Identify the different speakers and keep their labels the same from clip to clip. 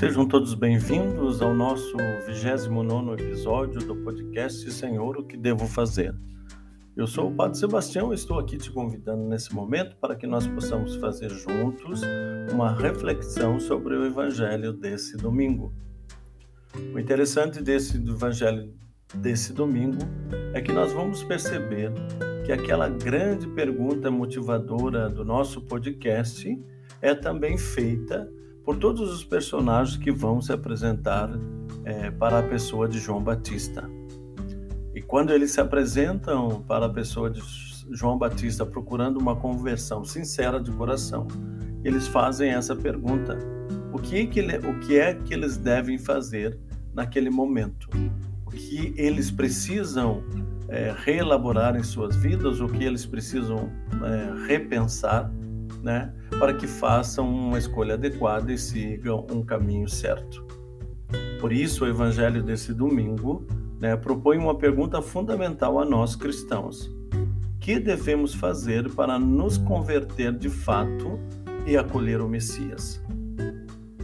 Speaker 1: Sejam todos bem-vindos ao nosso 29 episódio do podcast Senhor, o que devo fazer? Eu sou o Padre Sebastião e estou aqui te convidando nesse momento para que nós possamos fazer juntos uma reflexão sobre o Evangelho desse domingo. O interessante desse Evangelho desse domingo é que nós vamos perceber que aquela grande pergunta motivadora do nosso podcast é também feita por todos os personagens que vão se apresentar é, para a pessoa de João Batista. E quando eles se apresentam para a pessoa de João Batista procurando uma conversão sincera de coração, eles fazem essa pergunta: o que, que, o que é que eles devem fazer naquele momento? O que eles precisam é, reelaborar em suas vidas? O que eles precisam é, repensar? Né, para que façam uma escolha adequada e sigam um caminho certo. Por isso, o Evangelho desse domingo né, propõe uma pergunta fundamental a nós cristãos: que devemos fazer para nos converter de fato e acolher o Messias?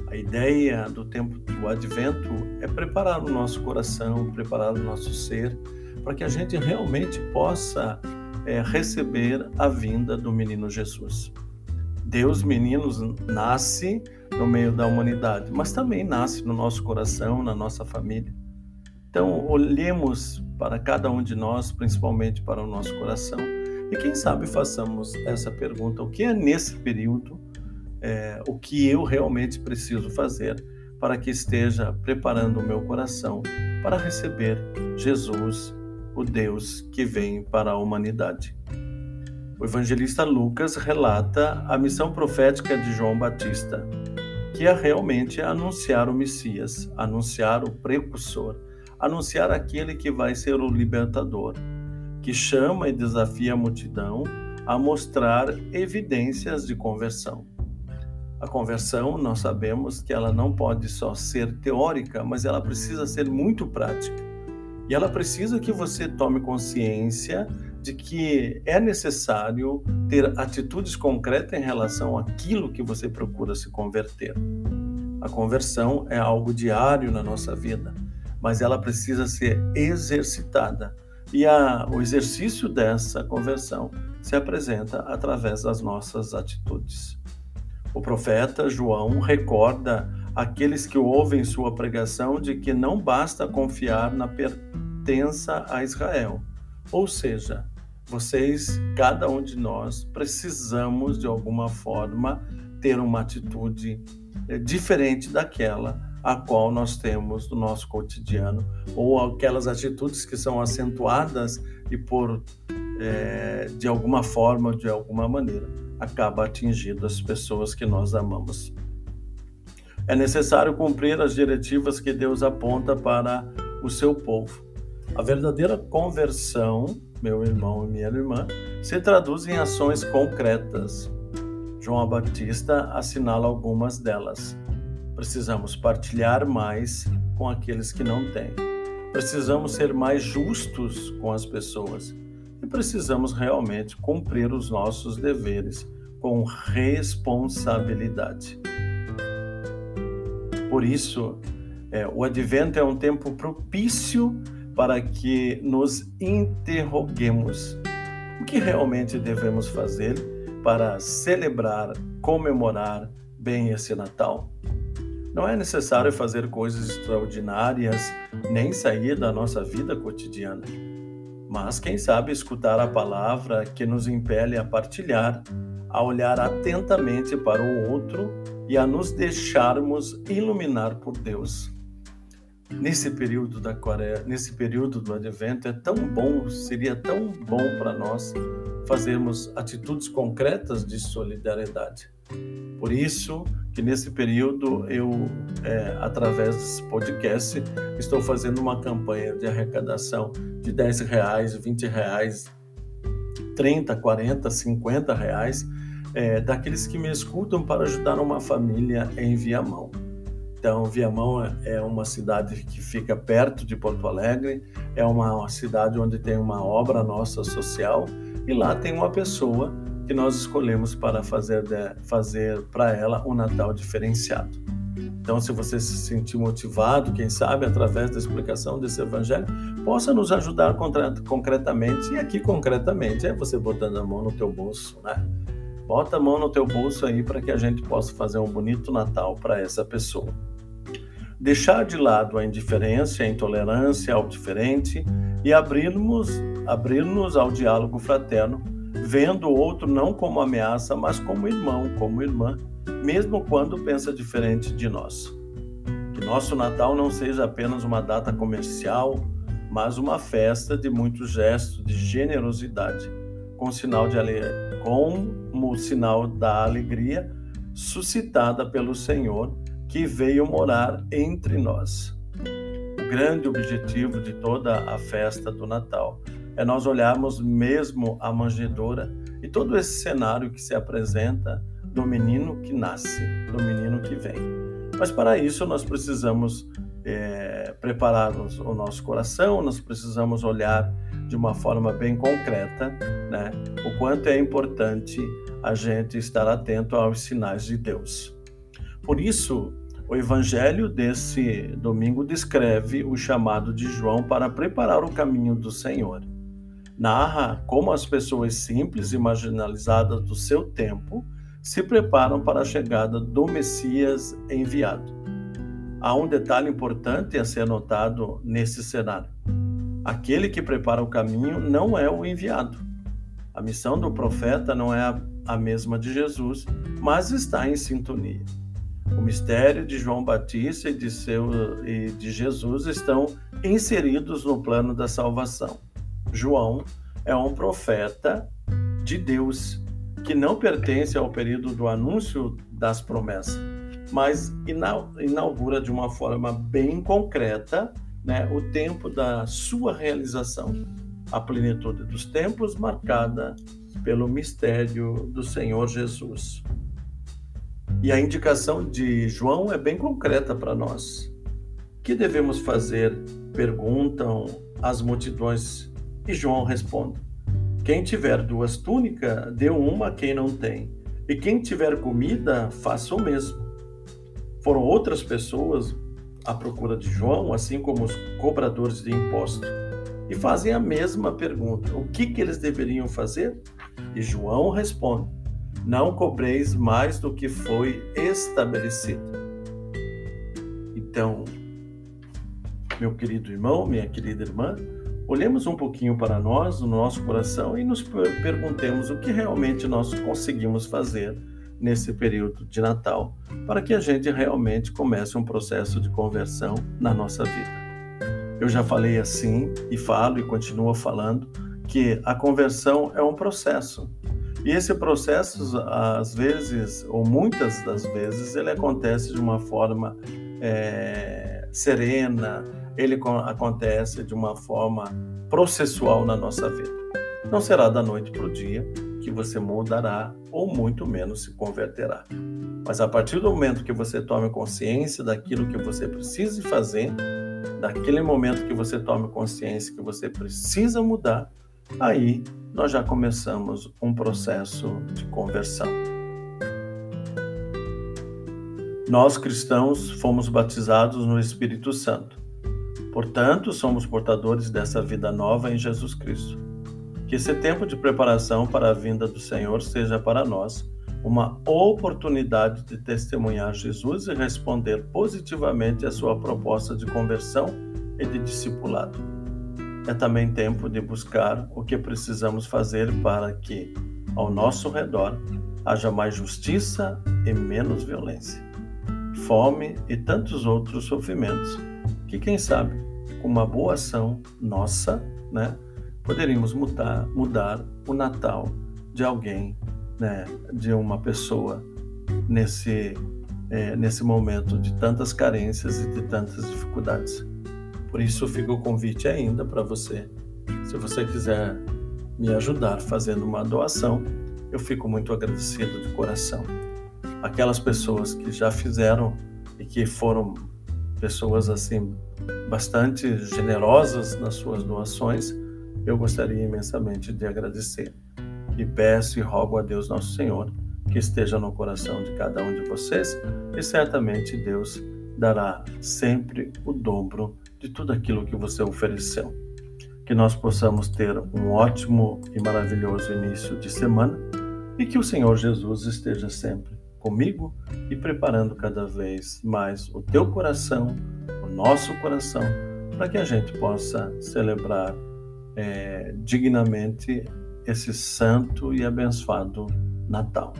Speaker 1: A ideia do tempo do Advento é preparar o nosso coração, preparar o nosso ser, para que a gente realmente possa é, receber a vinda do menino Jesus. Deus, meninos, nasce no meio da humanidade, mas também nasce no nosso coração, na nossa família. Então, olhemos para cada um de nós, principalmente para o nosso coração, e quem sabe façamos essa pergunta: o que é nesse período, é, o que eu realmente preciso fazer para que esteja preparando o meu coração para receber Jesus, o Deus que vem para a humanidade? O evangelista Lucas relata a missão profética de João Batista, que é realmente anunciar o Messias, anunciar o precursor, anunciar aquele que vai ser o libertador, que chama e desafia a multidão a mostrar evidências de conversão. A conversão, nós sabemos que ela não pode só ser teórica, mas ela precisa ser muito prática. E ela precisa que você tome consciência de que é necessário ter atitudes concretas em relação àquilo que você procura se converter. A conversão é algo diário na nossa vida, mas ela precisa ser exercitada. E a, o exercício dessa conversão se apresenta através das nossas atitudes. O profeta João recorda aqueles que ouvem sua pregação de que não basta confiar na pertença a Israel, ou seja, vocês, cada um de nós, precisamos de alguma forma ter uma atitude eh, diferente daquela a qual nós temos no nosso cotidiano, ou aquelas atitudes que são acentuadas e por é, de alguma forma, de alguma maneira, acaba atingindo as pessoas que nós amamos. É necessário cumprir as diretivas que Deus aponta para o seu povo. A verdadeira conversão meu irmão e minha irmã, se traduz em ações concretas. João Batista assinala algumas delas. Precisamos partilhar mais com aqueles que não têm. Precisamos ser mais justos com as pessoas. E precisamos realmente cumprir os nossos deveres com responsabilidade. Por isso, é, o advento é um tempo propício para que nos interroguemos o que realmente devemos fazer para celebrar, comemorar bem esse Natal. Não é necessário fazer coisas extraordinárias nem sair da nossa vida cotidiana, mas quem sabe escutar a palavra que nos impele a partilhar, a olhar atentamente para o outro e a nos deixarmos iluminar por Deus nesse período da quaresma, nesse período do advento é tão bom, seria tão bom para nós fazermos atitudes concretas de solidariedade. Por isso que nesse período eu, é, através desse podcast, estou fazendo uma campanha de arrecadação de 10 reais, 20 reais, 30, 40, 50 reais, é, daqueles que me escutam para ajudar uma família em Viamão. Então, Viamão é uma cidade que fica perto de Porto Alegre, é uma cidade onde tem uma obra nossa social e lá tem uma pessoa que nós escolhemos para fazer, fazer para ela um Natal diferenciado. Então, se você se sentir motivado, quem sabe, através da explicação desse evangelho, possa nos ajudar concretamente. E aqui, concretamente, é você botando a mão no teu bolso, né? Bota a mão no teu bolso aí para que a gente possa fazer um bonito Natal para essa pessoa. Deixar de lado a indiferença, a intolerância ao diferente e abrirmos, abrir-nos ao diálogo fraterno, vendo o outro não como ameaça, mas como irmão, como irmã, mesmo quando pensa diferente de nós. Que nosso Natal não seja apenas uma data comercial, mas uma festa de muitos gestos de generosidade, com sinal de como sinal da alegria suscitada pelo Senhor que veio morar entre nós. O grande objetivo de toda a festa do Natal é nós olharmos mesmo a manjedoura e todo esse cenário que se apresenta do menino que nasce, do menino que vem. Mas para isso nós precisamos é, o nosso coração, nós precisamos olhar de uma forma bem concreta, né, o quanto é importante a gente estar atento aos sinais de Deus. Por isso, o evangelho desse domingo descreve o chamado de João para preparar o caminho do Senhor. Narra como as pessoas simples e marginalizadas do seu tempo se preparam para a chegada do Messias enviado. Há um detalhe importante a ser notado nesse cenário. Aquele que prepara o caminho não é o enviado. A missão do profeta não é a mesma de Jesus, mas está em sintonia. O mistério de João Batista e de, seu, e de Jesus estão inseridos no plano da salvação. João é um profeta de Deus que não pertence ao período do anúncio das promessas, mas inaugura de uma forma bem concreta né, o tempo da sua realização, a plenitude dos tempos marcada pelo mistério do Senhor Jesus. E a indicação de João é bem concreta para nós. Que devemos fazer? Perguntam as multidões e João responde: quem tiver duas túnicas, dê uma a quem não tem. E quem tiver comida, faça o mesmo. Foram outras pessoas à procura de João, assim como os cobradores de impostos, e fazem a mesma pergunta: o que, que eles deveriam fazer? E João responde: Não cobreis mais do que foi estabelecido. Então, meu querido irmão, minha querida irmã, Olhemos um pouquinho para nós, no nosso coração, e nos perguntemos o que realmente nós conseguimos fazer nesse período de Natal para que a gente realmente comece um processo de conversão na nossa vida. Eu já falei assim e falo e continuo falando que a conversão é um processo. E esse processo, às vezes, ou muitas das vezes, ele acontece de uma forma é, serena, ele acontece de uma forma processual na nossa vida. Não será da noite para o dia que você mudará ou muito menos se converterá. Mas a partir do momento que você tome consciência daquilo que você precisa fazer, daquele momento que você tome consciência que você precisa mudar, aí nós já começamos um processo de conversão. Nós cristãos fomos batizados no Espírito Santo. Portanto, somos portadores dessa vida nova em Jesus Cristo. Que esse tempo de preparação para a vinda do Senhor seja para nós uma oportunidade de testemunhar Jesus e responder positivamente à sua proposta de conversão e de discipulado. É também tempo de buscar o que precisamos fazer para que, ao nosso redor, haja mais justiça e menos violência, fome e tantos outros sofrimentos que, quem sabe, com uma boa ação nossa, né, poderíamos mudar, mudar o Natal de alguém, né, de uma pessoa nesse, é, nesse momento de tantas carências e de tantas dificuldades. Por isso fica o convite ainda para você. Se você quiser me ajudar fazendo uma doação, eu fico muito agradecido de coração. Aquelas pessoas que já fizeram e que foram pessoas assim bastante generosas nas suas doações, eu gostaria imensamente de agradecer. E peço e rogo a Deus nosso Senhor que esteja no coração de cada um de vocês e certamente Deus dará sempre o dobro de tudo aquilo que você ofereceu. Que nós possamos ter um ótimo e maravilhoso início de semana e que o Senhor Jesus esteja sempre comigo e preparando cada vez mais o teu coração, o nosso coração, para que a gente possa celebrar é, dignamente esse santo e abençoado Natal.